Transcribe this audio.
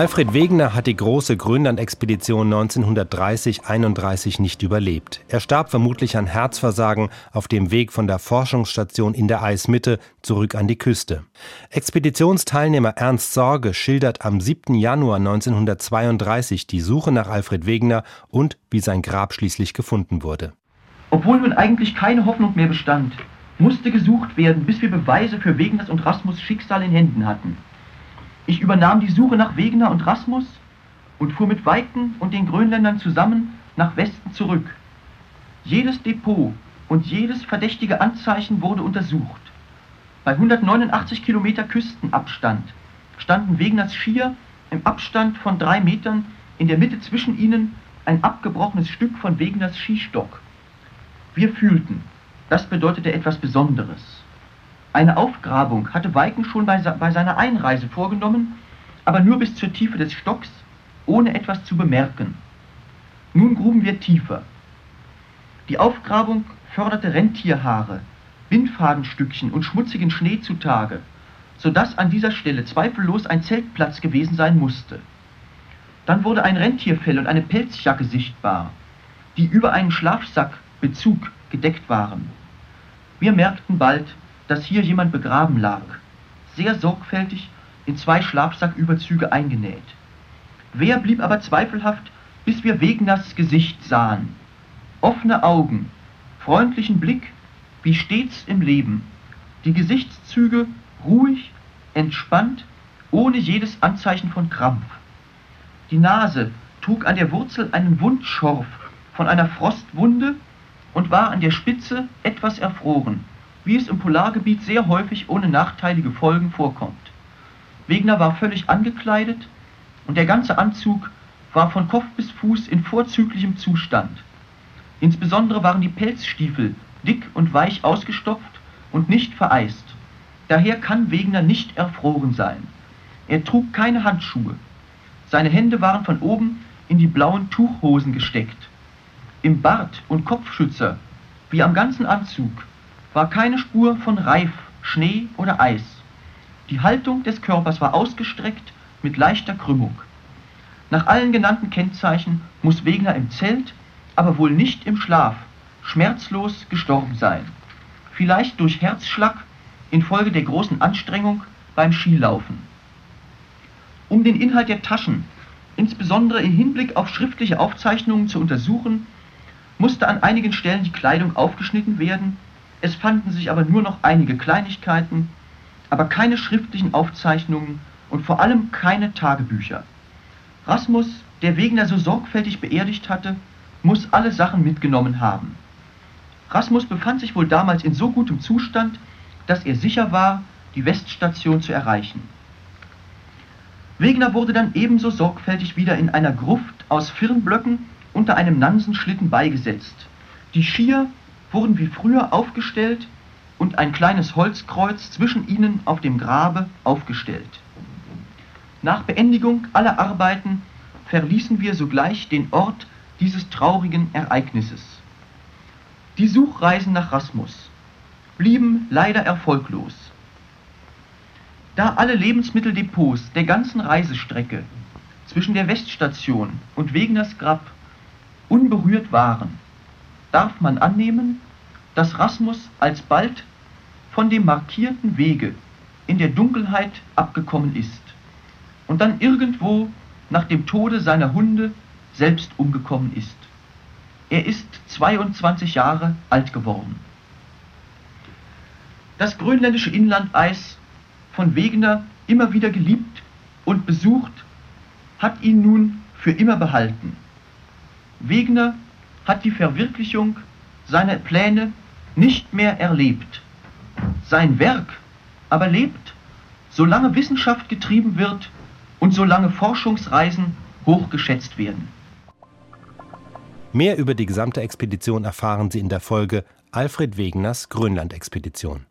Alfred Wegener hat die große Grönland-Expedition 1930-31 nicht überlebt. Er starb vermutlich an Herzversagen auf dem Weg von der Forschungsstation in der Eismitte zurück an die Küste. Expeditionsteilnehmer Ernst Sorge schildert am 7. Januar 1932 die Suche nach Alfred Wegener und wie sein Grab schließlich gefunden wurde. Obwohl nun eigentlich keine Hoffnung mehr bestand, musste gesucht werden, bis wir Beweise für Wegeners und Rasmus Schicksal in Händen hatten. Ich übernahm die Suche nach Wegener und Rasmus und fuhr mit Weiken und den Grönländern zusammen nach Westen zurück. Jedes Depot und jedes verdächtige Anzeichen wurde untersucht. Bei 189 Kilometer Küstenabstand standen Wegeners Skier im Abstand von drei Metern, in der Mitte zwischen ihnen ein abgebrochenes Stück von Wegeners Skistock. Wir fühlten, das bedeutete etwas Besonderes. Eine Aufgrabung hatte Weiken schon bei, bei seiner Einreise vorgenommen, aber nur bis zur Tiefe des Stocks, ohne etwas zu bemerken. Nun gruben wir tiefer. Die Aufgrabung förderte Rentierhaare, Bindfadenstückchen und schmutzigen Schnee zutage, so dass an dieser Stelle zweifellos ein Zeltplatz gewesen sein musste. Dann wurde ein Rentierfell und eine Pelzjacke sichtbar, die über einen Schlafsackbezug gedeckt waren. Wir merkten bald, dass hier jemand begraben lag, sehr sorgfältig in zwei Schlafsacküberzüge eingenäht. Wer blieb aber zweifelhaft, bis wir Wegners Gesicht sahen. Offene Augen, freundlichen Blick, wie stets im Leben, die Gesichtszüge ruhig, entspannt, ohne jedes Anzeichen von Krampf. Die Nase trug an der Wurzel einen Wundschorf von einer Frostwunde und war an der Spitze etwas erfroren wie es im Polargebiet sehr häufig ohne nachteilige Folgen vorkommt. Wegner war völlig angekleidet und der ganze Anzug war von Kopf bis Fuß in vorzüglichem Zustand. Insbesondere waren die Pelzstiefel dick und weich ausgestopft und nicht vereist. Daher kann Wegner nicht erfroren sein. Er trug keine Handschuhe. Seine Hände waren von oben in die blauen Tuchhosen gesteckt. Im Bart und Kopfschützer, wie am ganzen Anzug, war keine Spur von Reif, Schnee oder Eis. Die Haltung des Körpers war ausgestreckt mit leichter Krümmung. Nach allen genannten Kennzeichen muss Wegner im Zelt, aber wohl nicht im Schlaf, schmerzlos gestorben sein. Vielleicht durch Herzschlag infolge der großen Anstrengung beim Skilaufen. Um den Inhalt der Taschen, insbesondere im Hinblick auf schriftliche Aufzeichnungen zu untersuchen, musste an einigen Stellen die Kleidung aufgeschnitten werden es fanden sich aber nur noch einige Kleinigkeiten, aber keine schriftlichen Aufzeichnungen und vor allem keine Tagebücher. Rasmus, der Wegner so sorgfältig beerdigt hatte, muss alle Sachen mitgenommen haben. Rasmus befand sich wohl damals in so gutem Zustand, dass er sicher war, die Weststation zu erreichen. Wegner wurde dann ebenso sorgfältig wieder in einer Gruft aus Firnblöcken unter einem Nansenschlitten beigesetzt. Die Skier wurden wie früher aufgestellt und ein kleines Holzkreuz zwischen ihnen auf dem Grabe aufgestellt. Nach Beendigung aller Arbeiten verließen wir sogleich den Ort dieses traurigen Ereignisses. Die Suchreisen nach Rasmus blieben leider erfolglos. Da alle Lebensmitteldepots der ganzen Reisestrecke zwischen der Weststation und Wegners Grab unberührt waren, darf man annehmen, dass Rasmus alsbald von dem markierten Wege in der Dunkelheit abgekommen ist und dann irgendwo nach dem Tode seiner Hunde selbst umgekommen ist. Er ist 22 Jahre alt geworden. Das grönländische Inlandeis, von Wegener immer wieder geliebt und besucht, hat ihn nun für immer behalten. Wegener hat die Verwirklichung seiner Pläne nicht mehr erlebt. Sein Werk aber lebt, solange Wissenschaft getrieben wird und solange Forschungsreisen hochgeschätzt werden. Mehr über die gesamte Expedition erfahren Sie in der Folge Alfred Wegeners Grönland-Expedition.